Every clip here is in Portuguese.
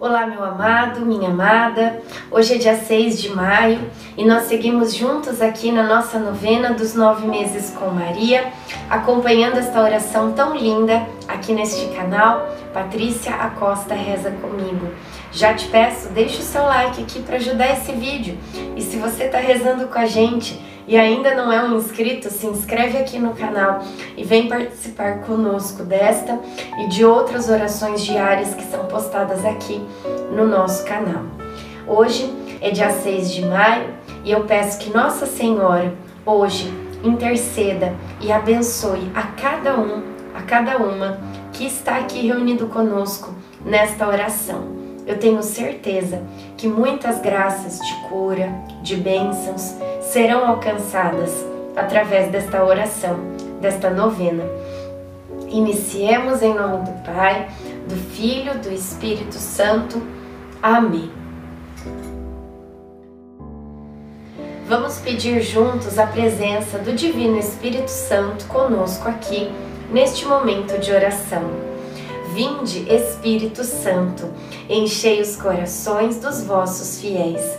Olá, meu amado, minha amada. Hoje é dia 6 de maio e nós seguimos juntos aqui na nossa novena dos nove meses com Maria, acompanhando esta oração tão linda aqui neste canal. Patrícia Acosta reza comigo. Já te peço, deixa o seu like aqui para ajudar esse vídeo. E se você está rezando com a gente, e ainda não é um inscrito, se inscreve aqui no canal e vem participar conosco desta e de outras orações diárias que são postadas aqui no nosso canal. Hoje é dia 6 de maio e eu peço que Nossa Senhora hoje interceda e abençoe a cada um, a cada uma que está aqui reunido conosco nesta oração. Eu tenho certeza que muitas graças de cura, de bênçãos, serão alcançadas através desta oração, desta novena. Iniciemos em nome do Pai, do Filho, do Espírito Santo. Amém. Vamos pedir juntos a presença do Divino Espírito Santo conosco aqui, neste momento de oração. Vinde, Espírito Santo, enchei os corações dos vossos fiéis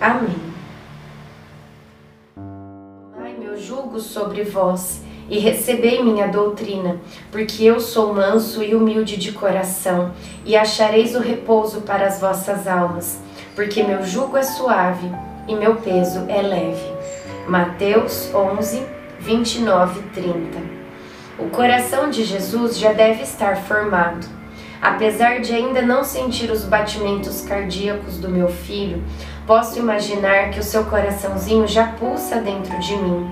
Amém. Tomai meu jugo sobre vós e recebei minha doutrina, porque eu sou manso e humilde de coração, e achareis o repouso para as vossas almas, porque meu jugo é suave e meu peso é leve. Mateus 11, 29 e 30 o coração de Jesus já deve estar formado. Apesar de ainda não sentir os batimentos cardíacos do meu filho, posso imaginar que o seu coraçãozinho já pulsa dentro de mim.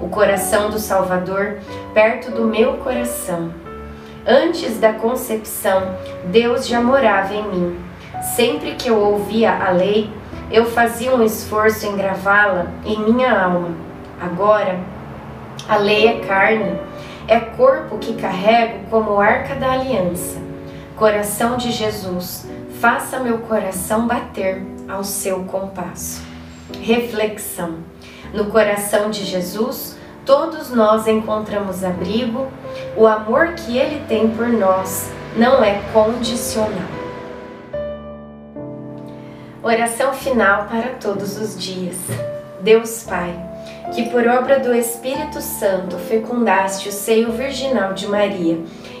O coração do Salvador perto do meu coração. Antes da concepção, Deus já morava em mim. Sempre que eu ouvia a lei, eu fazia um esforço em gravá-la em minha alma. Agora, a lei é carne é corpo que carrego como arca da aliança. Coração de Jesus, faça meu coração bater ao seu compasso. Reflexão: No coração de Jesus, todos nós encontramos abrigo, o amor que ele tem por nós não é condicional. Oração final para todos os dias. Deus Pai, que por obra do Espírito Santo fecundaste o seio virginal de Maria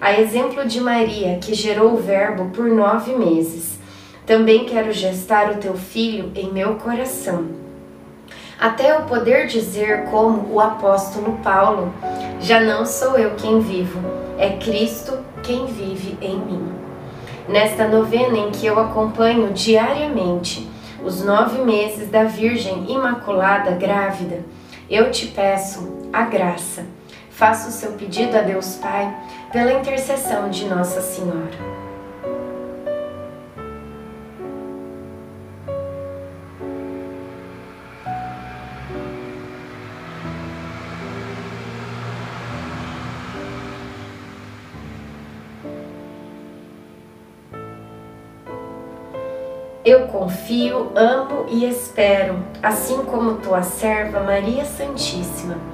a exemplo de Maria, que gerou o Verbo por nove meses. Também quero gestar o teu filho em meu coração. Até eu poder dizer, como o apóstolo Paulo: Já não sou eu quem vivo, é Cristo quem vive em mim. Nesta novena em que eu acompanho diariamente, os nove meses da Virgem Imaculada grávida, eu te peço a graça. Faça o seu pedido a Deus Pai pela intercessão de Nossa Senhora. Eu confio, amo e espero, assim como tua serva Maria Santíssima,